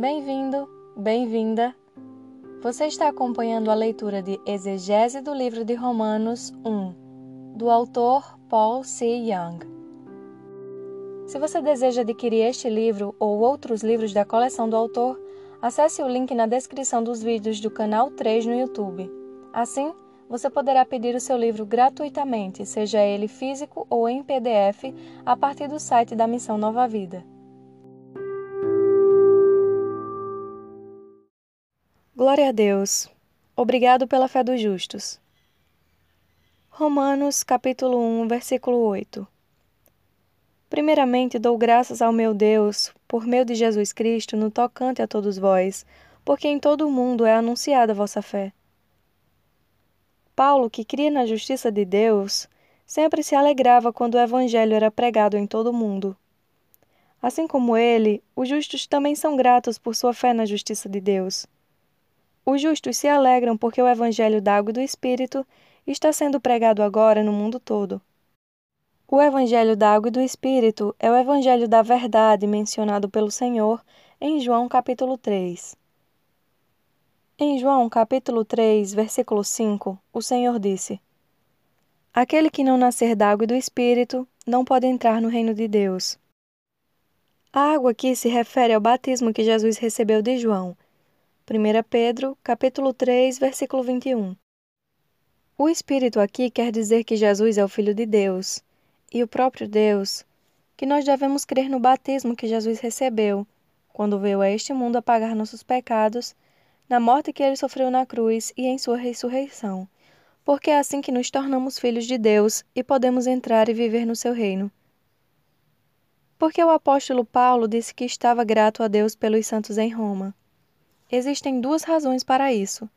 Bem-vindo, bem-vinda. Você está acompanhando a leitura de Exegese do livro de Romanos 1, do autor Paul C. Young. Se você deseja adquirir este livro ou outros livros da coleção do autor, acesse o link na descrição dos vídeos do canal 3 no YouTube. Assim, você poderá pedir o seu livro gratuitamente, seja ele físico ou em PDF, a partir do site da Missão Nova Vida. Glória a Deus. Obrigado pela fé dos justos. Romanos capítulo 1, versículo 8. Primeiramente dou graças ao meu Deus, por meio de Jesus Cristo, no tocante a todos vós, porque em todo o mundo é anunciada a vossa fé. Paulo, que cria na justiça de Deus, sempre se alegrava quando o evangelho era pregado em todo o mundo. Assim como ele, os justos também são gratos por sua fé na justiça de Deus. Os justos se alegram porque o evangelho da água e do Espírito está sendo pregado agora no mundo todo. O Evangelho da Água e do Espírito é o Evangelho da Verdade mencionado pelo Senhor em João capítulo 3. Em João capítulo 3, versículo 5, o Senhor disse: Aquele que não nascer da água e do Espírito não pode entrar no reino de Deus. A água aqui se refere ao batismo que Jesus recebeu de João. 1 Pedro, capítulo 3, versículo 21. O Espírito aqui quer dizer que Jesus é o Filho de Deus e o próprio Deus, que nós devemos crer no batismo que Jesus recebeu quando veio a este mundo apagar nossos pecados, na morte que ele sofreu na cruz e em sua ressurreição, porque é assim que nos tornamos filhos de Deus e podemos entrar e viver no seu reino. Porque o apóstolo Paulo disse que estava grato a Deus pelos santos em Roma. Existem duas razões para isso.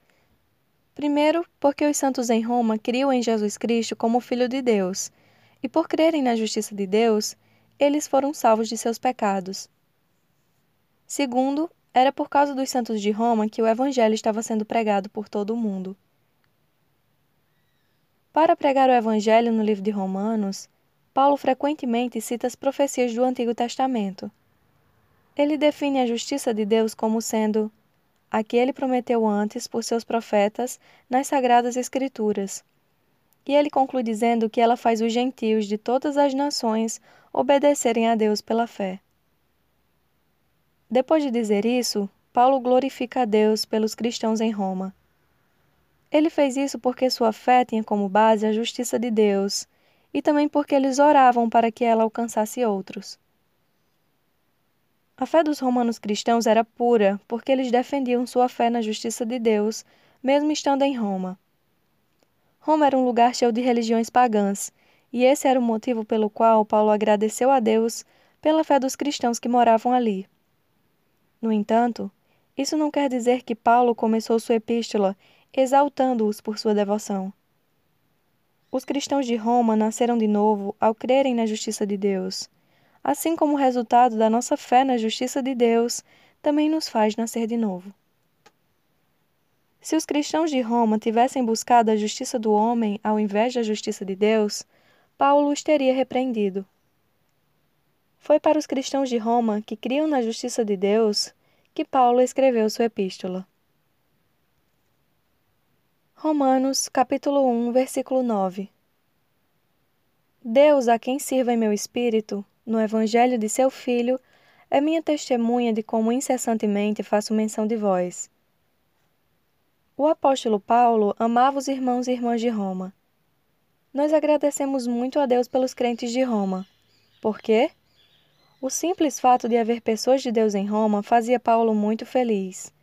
Primeiro, porque os santos em Roma criam em Jesus Cristo como Filho de Deus e por crerem na justiça de Deus, eles foram salvos de seus pecados. Segundo, era por causa dos santos de Roma que o Evangelho estava sendo pregado por todo o mundo. Para pregar o Evangelho no livro de Romanos, Paulo frequentemente cita as profecias do Antigo Testamento. Ele define a justiça de Deus como sendo a que ele prometeu antes por seus profetas nas Sagradas Escrituras e ele conclui dizendo que ela faz os gentios de todas as nações obedecerem a Deus pela fé. Depois de dizer isso, Paulo glorifica a Deus pelos cristãos em Roma. Ele fez isso porque sua fé tinha como base a justiça de Deus e também porque eles oravam para que ela alcançasse outros. A fé dos romanos cristãos era pura porque eles defendiam sua fé na justiça de Deus, mesmo estando em Roma. Roma era um lugar cheio de religiões pagãs, e esse era o motivo pelo qual Paulo agradeceu a Deus pela fé dos cristãos que moravam ali. No entanto, isso não quer dizer que Paulo começou sua epístola exaltando-os por sua devoção. Os cristãos de Roma nasceram de novo ao crerem na justiça de Deus, assim como resultado da nossa fé na justiça de Deus também nos faz nascer de novo. Se os cristãos de Roma tivessem buscado a justiça do homem ao invés da justiça de Deus, Paulo os teria repreendido. Foi para os cristãos de Roma que criam na justiça de Deus que Paulo escreveu sua epístola. Romanos, capítulo 1, versículo 9. Deus, a quem sirva em meu espírito, no evangelho de seu filho, é minha testemunha de como incessantemente faço menção de vós o apóstolo Paulo amava os irmãos e irmãs de Roma. Nós agradecemos muito a Deus pelos crentes de Roma. Por quê? O simples fato de haver pessoas de Deus em Roma fazia Paulo muito feliz.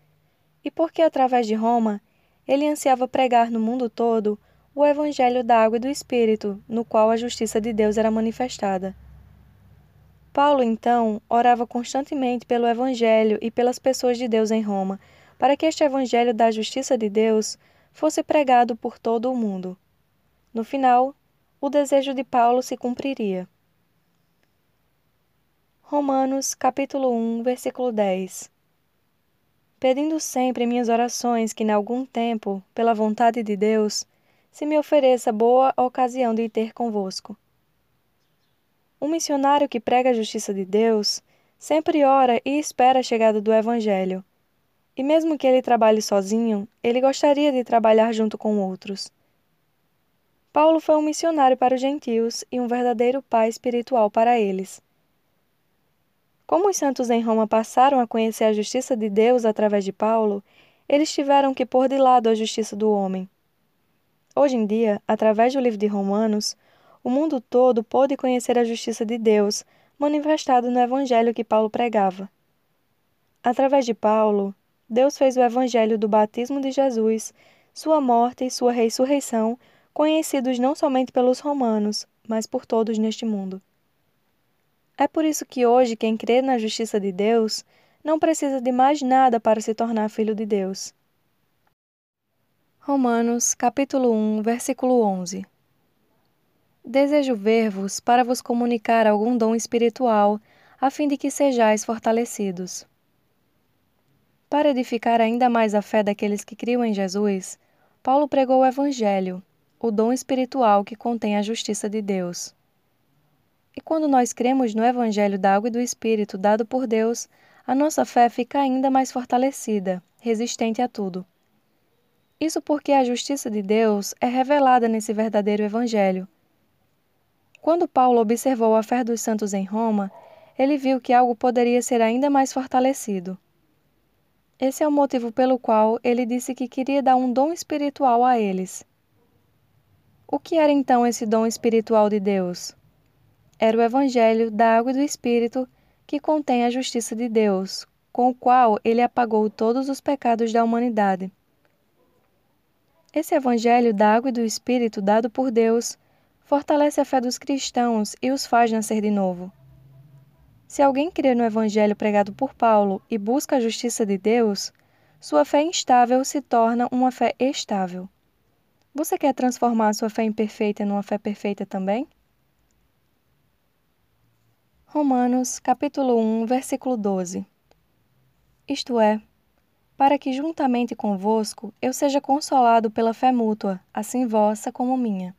E porque, através de Roma, ele ansiava pregar no mundo todo o Evangelho da Água e do Espírito, no qual a justiça de Deus era manifestada. Paulo, então, orava constantemente pelo Evangelho e pelas pessoas de Deus em Roma, para que este Evangelho da justiça de Deus fosse pregado por todo o mundo. No final, o desejo de Paulo se cumpriria. Romanos capítulo 1, versículo 10 Pedindo sempre em minhas orações que, em algum tempo, pela vontade de Deus, se me ofereça boa ocasião de ter convosco. Um missionário que prega a justiça de Deus sempre ora e espera a chegada do Evangelho. E mesmo que ele trabalhe sozinho, ele gostaria de trabalhar junto com outros. Paulo foi um missionário para os gentios e um verdadeiro pai espiritual para eles. Como os santos em Roma passaram a conhecer a justiça de Deus através de Paulo, eles tiveram que pôr de lado a justiça do homem. Hoje em dia, através do livro de Romanos, o mundo todo pôde conhecer a justiça de Deus, manifestada no evangelho que Paulo pregava. Através de Paulo, Deus fez o evangelho do batismo de Jesus, sua morte e sua ressurreição conhecidos não somente pelos romanos, mas por todos neste mundo. É por isso que hoje quem crê na justiça de Deus não precisa de mais nada para se tornar filho de Deus. Romanos, capítulo 1, versículo 11. Desejo ver-vos para vos comunicar algum dom espiritual, a fim de que sejais fortalecidos. Para edificar ainda mais a fé daqueles que criam em Jesus, Paulo pregou o Evangelho, o dom espiritual que contém a justiça de Deus. E quando nós cremos no Evangelho da Água e do Espírito dado por Deus, a nossa fé fica ainda mais fortalecida, resistente a tudo. Isso porque a justiça de Deus é revelada nesse verdadeiro Evangelho. Quando Paulo observou a fé dos santos em Roma, ele viu que algo poderia ser ainda mais fortalecido. Esse é o motivo pelo qual ele disse que queria dar um dom espiritual a eles. O que era então esse dom espiritual de Deus? Era o Evangelho da Água e do Espírito, que contém a justiça de Deus, com o qual ele apagou todos os pecados da humanidade. Esse Evangelho da Água e do Espírito dado por Deus fortalece a fé dos cristãos e os faz nascer de novo. Se alguém crê no Evangelho pregado por Paulo e busca a justiça de Deus, sua fé instável se torna uma fé estável. Você quer transformar sua fé imperfeita numa fé perfeita também? Romanos, capítulo 1, versículo 12. Isto é, para que juntamente convosco eu seja consolado pela fé mútua, assim vossa como minha.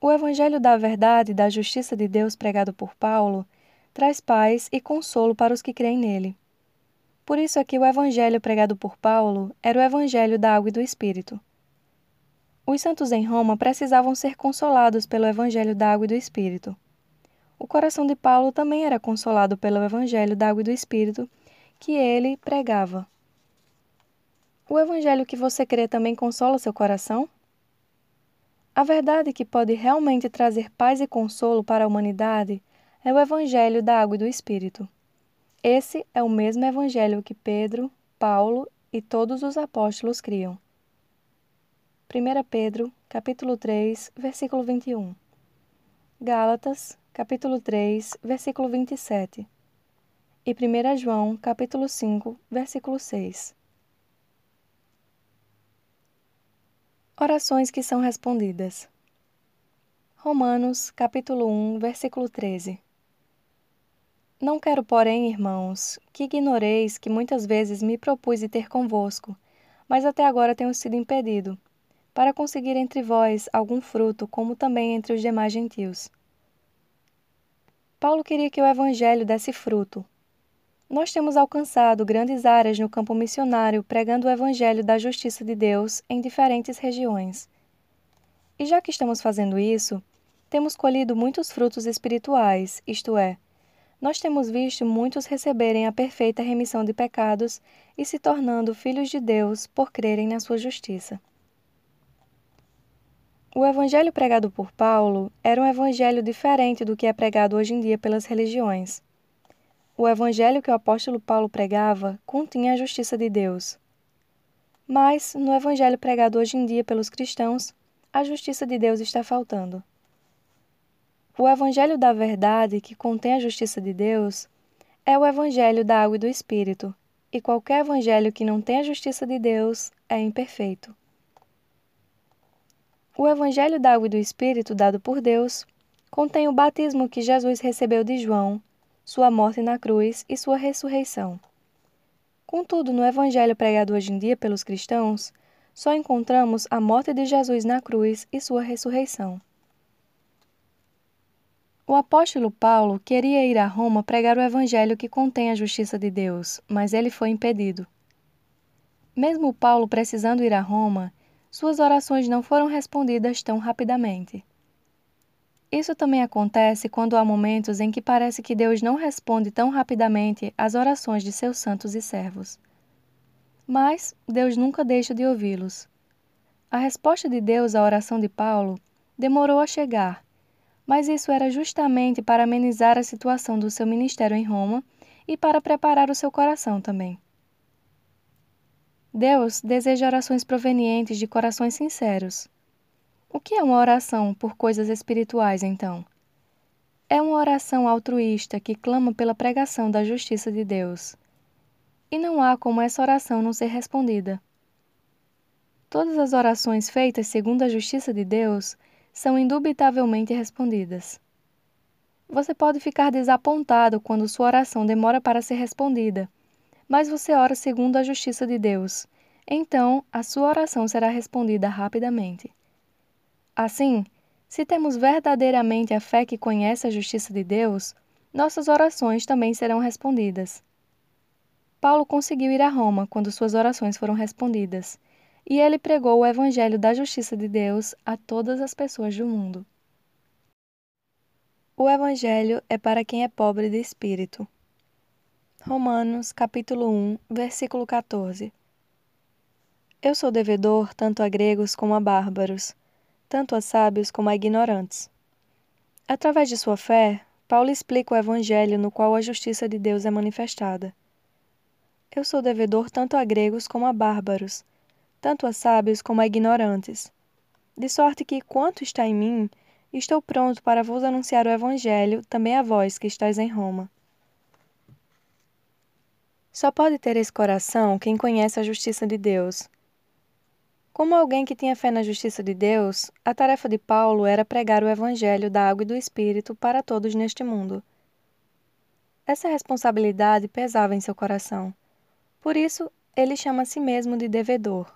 O evangelho da verdade e da justiça de Deus pregado por Paulo traz paz e consolo para os que creem nele. Por isso é que o evangelho pregado por Paulo era o evangelho da água e do espírito. Os santos em Roma precisavam ser consolados pelo Evangelho da Água e do Espírito. O coração de Paulo também era consolado pelo Evangelho da Água e do Espírito que ele pregava. O Evangelho que você crê também consola seu coração? A verdade que pode realmente trazer paz e consolo para a humanidade é o Evangelho da Água e do Espírito. Esse é o mesmo Evangelho que Pedro, Paulo e todos os apóstolos criam. 1 Pedro, capítulo 3, versículo 21. Gálatas, capítulo 3, versículo 27. E 1 João, capítulo 5, versículo 6. Orações que são respondidas. Romanos, capítulo 1, versículo 13. Não quero, porém, irmãos, que ignoreis que muitas vezes me propus ter convosco, mas até agora tenho sido impedido para conseguir entre vós algum fruto, como também entre os demais gentios. Paulo queria que o Evangelho desse fruto. Nós temos alcançado grandes áreas no campo missionário pregando o Evangelho da justiça de Deus em diferentes regiões. E já que estamos fazendo isso, temos colhido muitos frutos espirituais, isto é, nós temos visto muitos receberem a perfeita remissão de pecados e se tornando filhos de Deus por crerem na sua justiça. O evangelho pregado por Paulo era um evangelho diferente do que é pregado hoje em dia pelas religiões. O evangelho que o apóstolo Paulo pregava continha a justiça de Deus. Mas, no evangelho pregado hoje em dia pelos cristãos, a justiça de Deus está faltando. O evangelho da verdade, que contém a justiça de Deus, é o evangelho da água e do Espírito, e qualquer evangelho que não tem a justiça de Deus é imperfeito. O Evangelho da Água e do Espírito dado por Deus contém o batismo que Jesus recebeu de João, sua morte na cruz e sua ressurreição. Contudo, no Evangelho pregado hoje em dia pelos cristãos, só encontramos a morte de Jesus na cruz e sua ressurreição. O apóstolo Paulo queria ir a Roma pregar o evangelho que contém a justiça de Deus, mas ele foi impedido. Mesmo Paulo precisando ir a Roma, suas orações não foram respondidas tão rapidamente. Isso também acontece quando há momentos em que parece que Deus não responde tão rapidamente às orações de seus santos e servos. Mas Deus nunca deixa de ouvi-los. A resposta de Deus à oração de Paulo demorou a chegar mas isso era justamente para amenizar a situação do seu ministério em Roma e para preparar o seu coração também. Deus deseja orações provenientes de corações sinceros. O que é uma oração por coisas espirituais, então? É uma oração altruísta que clama pela pregação da justiça de Deus. E não há como essa oração não ser respondida. Todas as orações feitas segundo a justiça de Deus são indubitavelmente respondidas. Você pode ficar desapontado quando sua oração demora para ser respondida, mas você ora segundo a justiça de Deus, então a sua oração será respondida rapidamente. Assim, se temos verdadeiramente a fé que conhece a justiça de Deus, nossas orações também serão respondidas. Paulo conseguiu ir a Roma quando suas orações foram respondidas, e ele pregou o Evangelho da Justiça de Deus a todas as pessoas do mundo. O Evangelho é para quem é pobre de espírito. Romanos, capítulo 1, versículo 14. Eu sou devedor tanto a gregos como a bárbaros, tanto a sábios como a ignorantes. Através de sua fé, Paulo explica o Evangelho no qual a justiça de Deus é manifestada. Eu sou devedor tanto a gregos como a bárbaros, tanto a sábios como a ignorantes. De sorte que, quanto está em mim, estou pronto para vos anunciar o Evangelho também a vós que estáis em Roma. Só pode ter esse coração quem conhece a justiça de Deus. Como alguém que tinha fé na justiça de Deus, a tarefa de Paulo era pregar o Evangelho da água e do Espírito para todos neste mundo. Essa responsabilidade pesava em seu coração. Por isso, ele chama a si mesmo de devedor.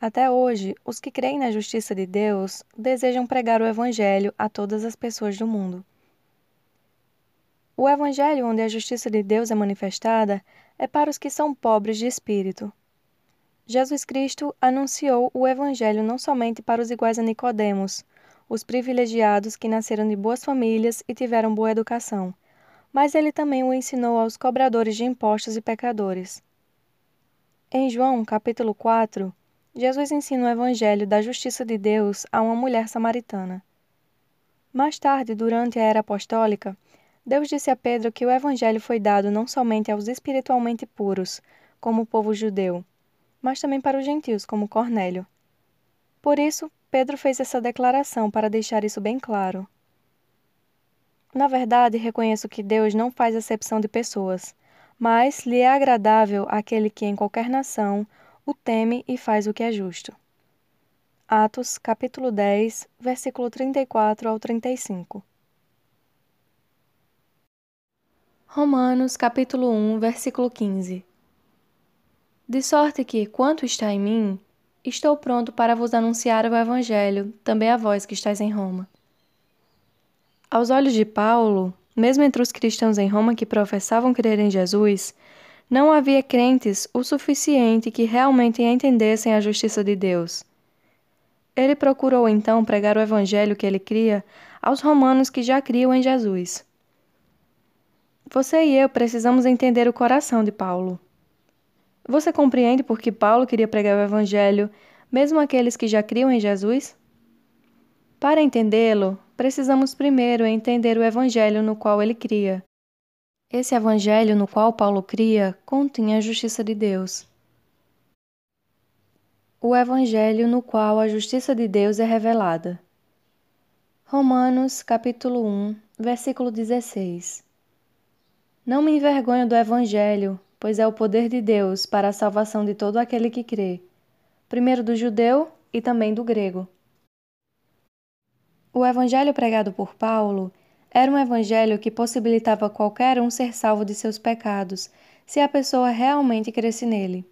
Até hoje, os que creem na justiça de Deus desejam pregar o Evangelho a todas as pessoas do mundo. O Evangelho onde a justiça de Deus é manifestada é para os que são pobres de espírito. Jesus Cristo anunciou o Evangelho não somente para os iguais a Nicodemos, os privilegiados que nasceram de boas famílias e tiveram boa educação, mas ele também o ensinou aos cobradores de impostos e pecadores. Em João, capítulo 4, Jesus ensina o evangelho da justiça de Deus a uma mulher samaritana. Mais tarde, durante a era apostólica, Deus disse a Pedro que o evangelho foi dado não somente aos espiritualmente puros, como o povo judeu, mas também para os gentios, como Cornélio. Por isso, Pedro fez essa declaração para deixar isso bem claro. Na verdade, reconheço que Deus não faz acepção de pessoas, mas lhe é agradável aquele que em qualquer nação o teme e faz o que é justo. Atos, capítulo 10, versículo 34 ao 35. Romanos, capítulo 1, versículo 15. De sorte que, quanto está em mim, estou pronto para vos anunciar o Evangelho, também a vós que estáis em Roma. Aos olhos de Paulo, mesmo entre os cristãos em Roma que professavam crer em Jesus, não havia crentes o suficiente que realmente entendessem a justiça de Deus. Ele procurou então pregar o evangelho que ele cria aos romanos que já criam em Jesus. Você e eu precisamos entender o coração de Paulo. Você compreende por que Paulo queria pregar o evangelho, mesmo aqueles que já criam em Jesus? Para entendê-lo, precisamos primeiro entender o evangelho no qual ele cria. Esse evangelho no qual Paulo cria continha a justiça de Deus. O evangelho no qual a justiça de Deus é revelada. Romanos, capítulo 1, versículo 16. Não me envergonho do evangelho, pois é o poder de Deus para a salvação de todo aquele que crê, primeiro do judeu e também do grego. O evangelho pregado por Paulo era um evangelho que possibilitava qualquer um ser salvo de seus pecados, se a pessoa realmente cresce nele.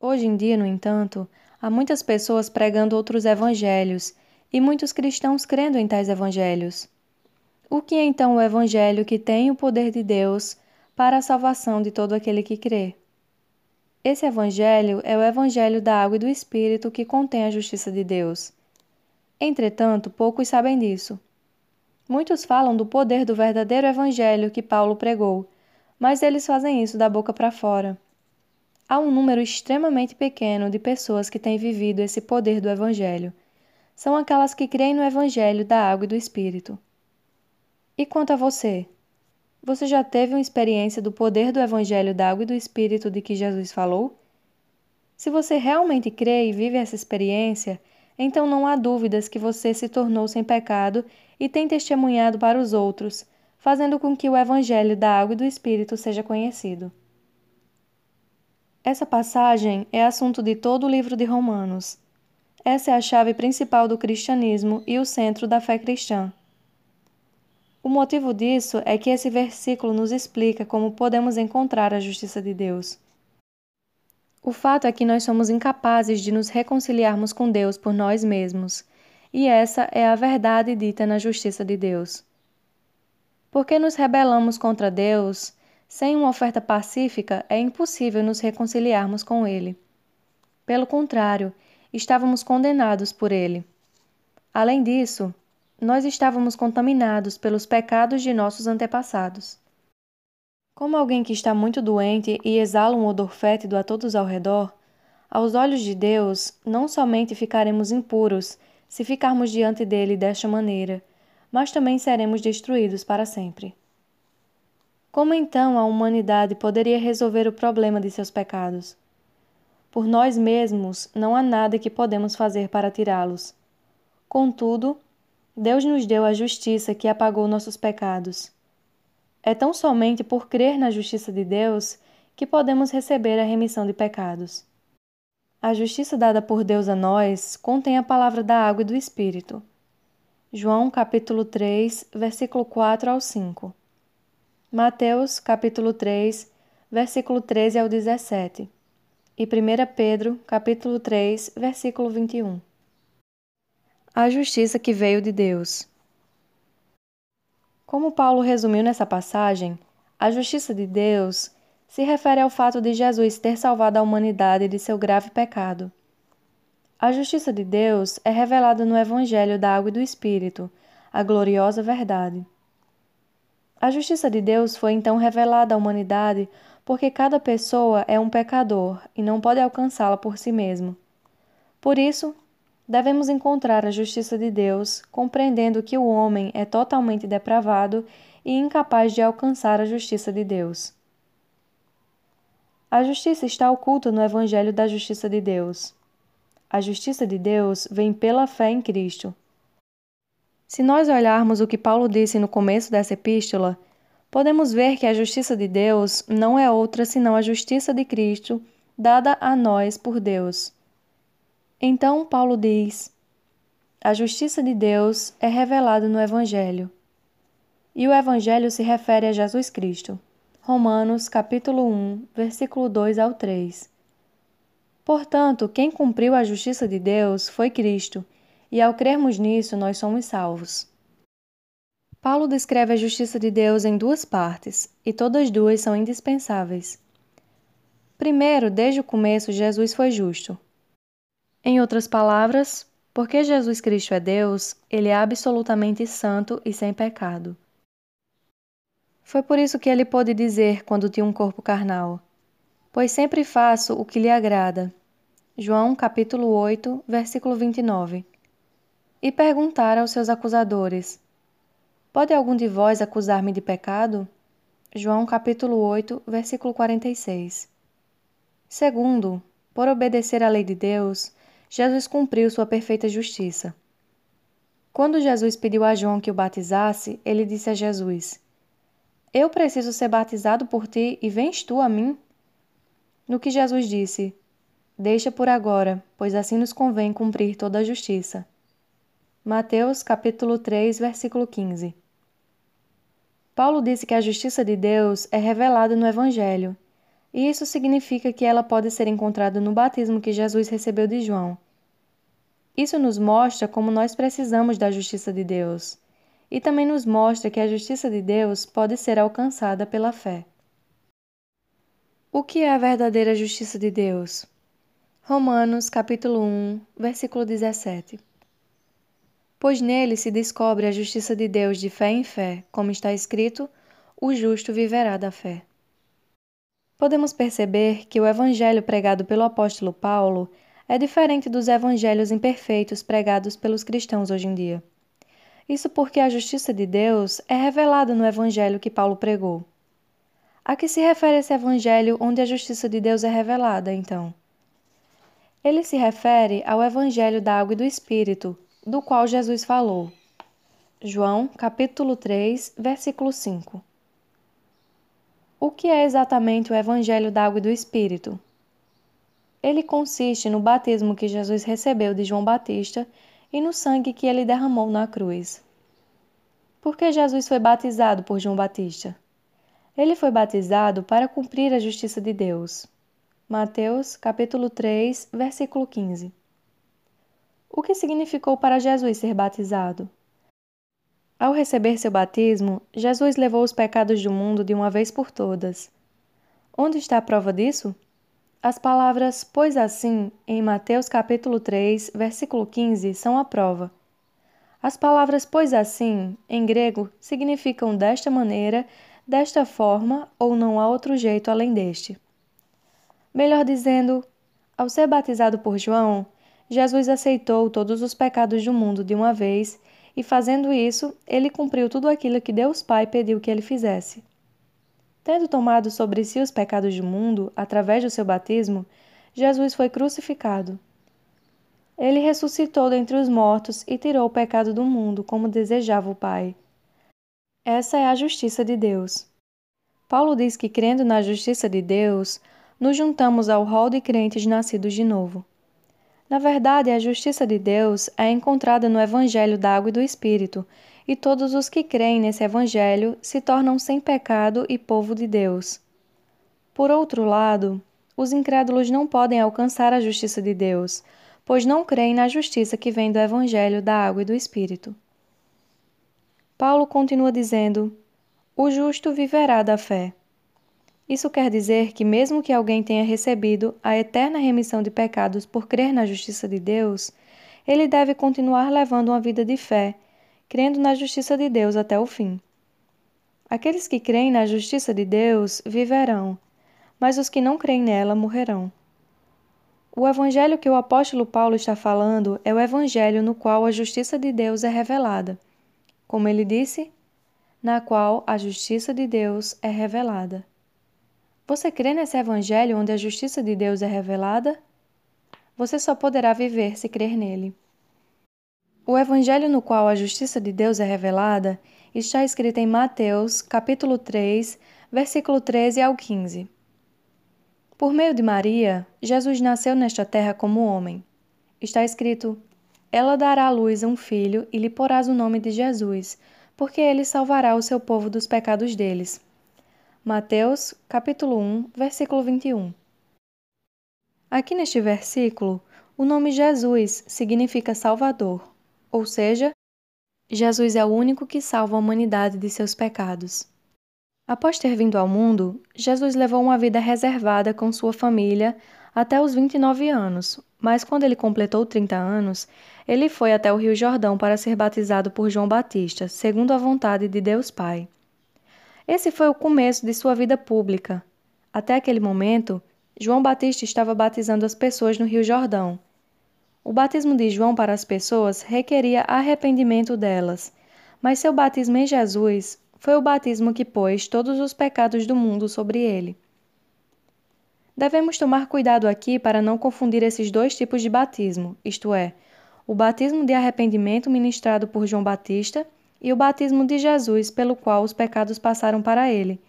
Hoje em dia, no entanto, há muitas pessoas pregando outros evangelhos e muitos cristãos crendo em tais evangelhos. O que é então o Evangelho que tem o poder de Deus para a salvação de todo aquele que crê? Esse Evangelho é o Evangelho da água e do Espírito que contém a justiça de Deus. Entretanto, poucos sabem disso. Muitos falam do poder do verdadeiro Evangelho que Paulo pregou, mas eles fazem isso da boca para fora. Há um número extremamente pequeno de pessoas que têm vivido esse poder do Evangelho. São aquelas que creem no Evangelho da água e do Espírito. E quanto a você? Você já teve uma experiência do poder do Evangelho da água e do Espírito de que Jesus falou? Se você realmente crê e vive essa experiência, então não há dúvidas que você se tornou sem pecado e tem testemunhado para os outros, fazendo com que o Evangelho da água e do Espírito seja conhecido. Essa passagem é assunto de todo o livro de Romanos. Essa é a chave principal do cristianismo e o centro da fé cristã. O motivo disso é que esse versículo nos explica como podemos encontrar a justiça de Deus. O fato é que nós somos incapazes de nos reconciliarmos com Deus por nós mesmos, e essa é a verdade dita na justiça de Deus. Porque nos rebelamos contra Deus, sem uma oferta pacífica é impossível nos reconciliarmos com Ele. Pelo contrário, estávamos condenados por Ele. Além disso, nós estávamos contaminados pelos pecados de nossos antepassados. Como alguém que está muito doente e exala um odor fétido a todos ao redor, aos olhos de Deus, não somente ficaremos impuros se ficarmos diante dele desta maneira, mas também seremos destruídos para sempre. Como então a humanidade poderia resolver o problema de seus pecados? Por nós mesmos não há nada que podemos fazer para tirá-los. Contudo, Deus nos deu a justiça que apagou nossos pecados. É tão somente por crer na justiça de Deus que podemos receber a remissão de pecados. A justiça dada por Deus a nós contém a palavra da água e do Espírito. João capítulo 3, versículo 4 ao 5. Mateus capítulo 3, versículo 13 ao 17. E 1 Pedro capítulo 3, versículo 21 a justiça que veio de Deus. Como Paulo resumiu nessa passagem, a justiça de Deus se refere ao fato de Jesus ter salvado a humanidade de seu grave pecado. A justiça de Deus é revelada no Evangelho da Água e do Espírito, a gloriosa verdade. A justiça de Deus foi então revelada à humanidade porque cada pessoa é um pecador e não pode alcançá-la por si mesmo. Por isso, devemos encontrar a justiça de Deus, compreendendo que o homem é totalmente depravado e incapaz de alcançar a justiça de Deus. A justiça está oculta no Evangelho da Justiça de Deus. A justiça de Deus vem pela fé em Cristo. Se nós olharmos o que Paulo disse no começo dessa epístola, podemos ver que a justiça de Deus não é outra senão a justiça de Cristo dada a nós por Deus. Então Paulo diz: A justiça de Deus é revelada no Evangelho. E o Evangelho se refere a Jesus Cristo. Romanos capítulo 1, versículo 2 ao 3. Portanto, quem cumpriu a justiça de Deus foi Cristo, e ao crermos nisso nós somos salvos. Paulo descreve a justiça de Deus em duas partes, e todas duas são indispensáveis. Primeiro, desde o começo, Jesus foi justo. Em outras palavras, porque Jesus Cristo é Deus, ele é absolutamente santo e sem pecado. Foi por isso que ele pôde dizer quando tinha um corpo carnal: Pois sempre faço o que lhe agrada. João capítulo 8, versículo 29. E perguntar aos seus acusadores: Pode algum de vós acusar-me de pecado? João capítulo 8, versículo 46. Segundo, por obedecer à lei de Deus, Jesus cumpriu sua perfeita justiça. Quando Jesus pediu a João que o batizasse, ele disse a Jesus: Eu preciso ser batizado por ti e vens tu a mim? No que Jesus disse: Deixa por agora, pois assim nos convém cumprir toda a justiça. Mateus capítulo 3, versículo 15. Paulo disse que a justiça de Deus é revelada no Evangelho e isso significa que ela pode ser encontrada no batismo que Jesus recebeu de João. Isso nos mostra como nós precisamos da justiça de Deus. e também nos mostra que a justiça de Deus pode ser alcançada pela fé. O que é a verdadeira justiça de Deus? Romanos capítulo 1, versículo 17. Pois nele se descobre a justiça de Deus de fé em fé, como está escrito: o justo viverá da fé. Podemos perceber que o evangelho pregado pelo apóstolo Paulo é diferente dos evangelhos imperfeitos pregados pelos cristãos hoje em dia. Isso porque a justiça de Deus é revelada no evangelho que Paulo pregou. A que se refere esse evangelho onde a justiça de Deus é revelada, então? Ele se refere ao evangelho da água e do espírito, do qual Jesus falou. João, capítulo 3, versículo 5. O que é exatamente o evangelho da água e do espírito? Ele consiste no batismo que Jesus recebeu de João Batista e no sangue que ele derramou na cruz. Por que Jesus foi batizado por João Batista? Ele foi batizado para cumprir a justiça de Deus. Mateus, capítulo 3, versículo 15. O que significou para Jesus ser batizado? Ao receber seu batismo, Jesus levou os pecados do mundo de uma vez por todas. Onde está a prova disso? As palavras pois assim em Mateus capítulo 3, versículo 15 são a prova. As palavras pois assim em grego significam desta maneira, desta forma ou não há outro jeito além deste. Melhor dizendo, ao ser batizado por João, Jesus aceitou todos os pecados do mundo de uma vez e fazendo isso, ele cumpriu tudo aquilo que Deus Pai pediu que ele fizesse. Tendo tomado sobre si os pecados do mundo, através do seu batismo, Jesus foi crucificado. Ele ressuscitou dentre os mortos e tirou o pecado do mundo, como desejava o Pai. Essa é a justiça de Deus. Paulo diz que, crendo na justiça de Deus, nos juntamos ao rol de crentes nascidos de novo. Na verdade, a justiça de Deus é encontrada no Evangelho da Água e do Espírito, e todos os que creem nesse Evangelho se tornam sem pecado e povo de Deus. Por outro lado, os incrédulos não podem alcançar a justiça de Deus, pois não creem na justiça que vem do Evangelho da água e do Espírito. Paulo continua dizendo: O justo viverá da fé. Isso quer dizer que, mesmo que alguém tenha recebido a eterna remissão de pecados por crer na justiça de Deus, ele deve continuar levando uma vida de fé crendo na justiça de Deus até o fim. Aqueles que creem na justiça de Deus viverão, mas os que não creem nela morrerão. O evangelho que o apóstolo Paulo está falando é o evangelho no qual a justiça de Deus é revelada. Como ele disse, na qual a justiça de Deus é revelada. Você crê nesse evangelho onde a justiça de Deus é revelada? Você só poderá viver se crer nele. O evangelho no qual a justiça de Deus é revelada está escrito em Mateus, capítulo 3, versículo 13 ao 15. Por meio de Maria, Jesus nasceu nesta terra como homem. Está escrito: Ela dará à luz um filho e lhe porás o nome de Jesus, porque ele salvará o seu povo dos pecados deles. Mateus, capítulo 1, versículo 21. Aqui neste versículo, o nome Jesus significa Salvador ou seja, Jesus é o único que salva a humanidade de seus pecados. Após ter vindo ao mundo, Jesus levou uma vida reservada com sua família até os 29 anos, mas quando ele completou 30 anos, ele foi até o Rio Jordão para ser batizado por João Batista, segundo a vontade de Deus Pai. Esse foi o começo de sua vida pública. Até aquele momento, João Batista estava batizando as pessoas no Rio Jordão, o batismo de João para as pessoas requeria arrependimento delas, mas seu batismo em Jesus foi o batismo que pôs todos os pecados do mundo sobre ele. Devemos tomar cuidado aqui para não confundir esses dois tipos de batismo, isto é, o batismo de arrependimento ministrado por João Batista e o batismo de Jesus, pelo qual os pecados passaram para ele.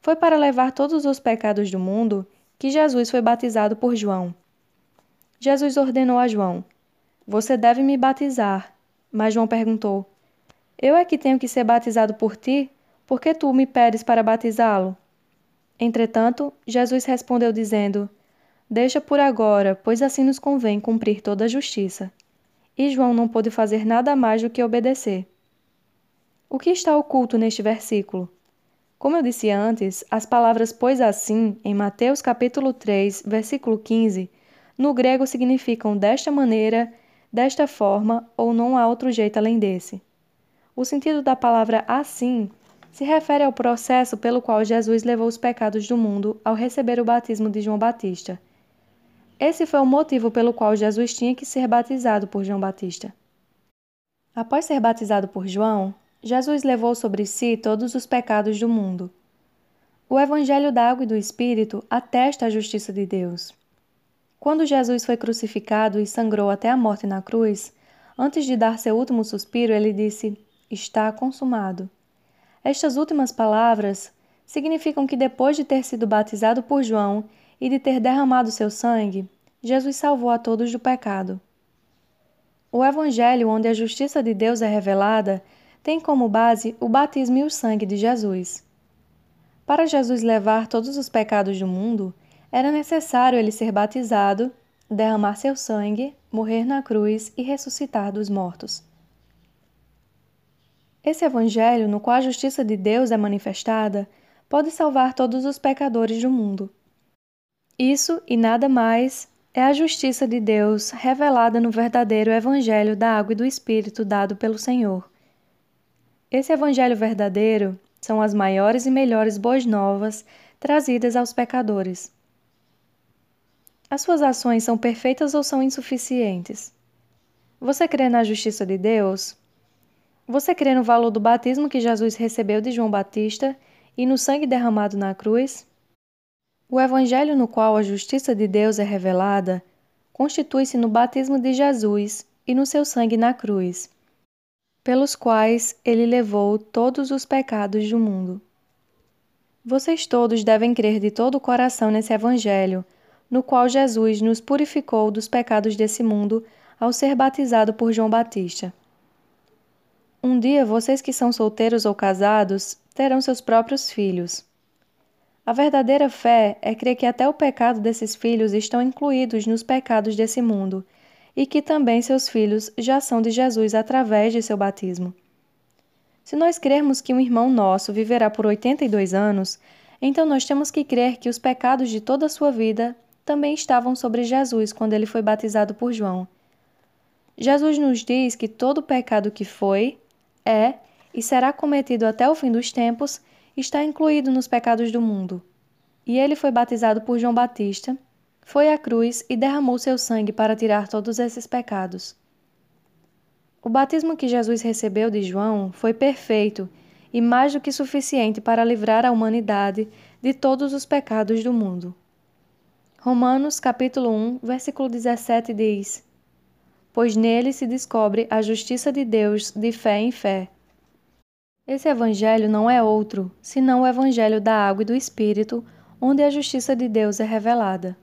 Foi para levar todos os pecados do mundo que Jesus foi batizado por João. Jesus ordenou a João: Você deve me batizar. Mas João perguntou: Eu é que tenho que ser batizado por ti? Por que tu me pedes para batizá-lo? Entretanto, Jesus respondeu dizendo: Deixa por agora, pois assim nos convém cumprir toda a justiça. E João não pôde fazer nada mais do que obedecer. O que está oculto neste versículo? Como eu disse antes, as palavras pois assim, em Mateus capítulo 3, versículo 15, no grego significam desta maneira, desta forma ou não há outro jeito além desse. O sentido da palavra assim se refere ao processo pelo qual Jesus levou os pecados do mundo ao receber o batismo de João Batista. Esse foi o motivo pelo qual Jesus tinha que ser batizado por João Batista. Após ser batizado por João, Jesus levou sobre si todos os pecados do mundo. O Evangelho da Água e do Espírito atesta a justiça de Deus. Quando Jesus foi crucificado e sangrou até a morte na cruz, antes de dar seu último suspiro, ele disse: Está consumado. Estas últimas palavras significam que depois de ter sido batizado por João e de ter derramado seu sangue, Jesus salvou a todos do pecado. O Evangelho, onde a justiça de Deus é revelada, tem como base o batismo e o sangue de Jesus. Para Jesus levar todos os pecados do mundo, era necessário ele ser batizado, derramar seu sangue, morrer na cruz e ressuscitar dos mortos. Esse evangelho, no qual a justiça de Deus é manifestada, pode salvar todos os pecadores do mundo. Isso e nada mais é a justiça de Deus revelada no verdadeiro evangelho da água e do Espírito dado pelo Senhor. Esse evangelho verdadeiro são as maiores e melhores boas novas trazidas aos pecadores. As suas ações são perfeitas ou são insuficientes? Você crê na justiça de Deus? Você crê no valor do batismo que Jesus recebeu de João Batista e no sangue derramado na cruz? O evangelho no qual a justiça de Deus é revelada constitui-se no batismo de Jesus e no seu sangue na cruz, pelos quais ele levou todos os pecados do mundo. Vocês todos devem crer de todo o coração nesse evangelho, no qual Jesus nos purificou dos pecados desse mundo ao ser batizado por João Batista. Um dia vocês que são solteiros ou casados terão seus próprios filhos. A verdadeira fé é crer que até o pecado desses filhos estão incluídos nos pecados desse mundo e que também seus filhos já são de Jesus através de seu batismo. Se nós crermos que um irmão nosso viverá por 82 anos, então nós temos que crer que os pecados de toda a sua vida também estavam sobre Jesus quando ele foi batizado por João. Jesus nos diz que todo pecado que foi, é e será cometido até o fim dos tempos, está incluído nos pecados do mundo. E ele foi batizado por João Batista, foi à cruz e derramou seu sangue para tirar todos esses pecados. O batismo que Jesus recebeu de João foi perfeito e mais do que suficiente para livrar a humanidade de todos os pecados do mundo. Romanos capítulo 1, versículo 17 diz: pois nele se descobre a justiça de Deus de fé em fé. Esse evangelho não é outro, senão o evangelho da água e do Espírito, onde a justiça de Deus é revelada.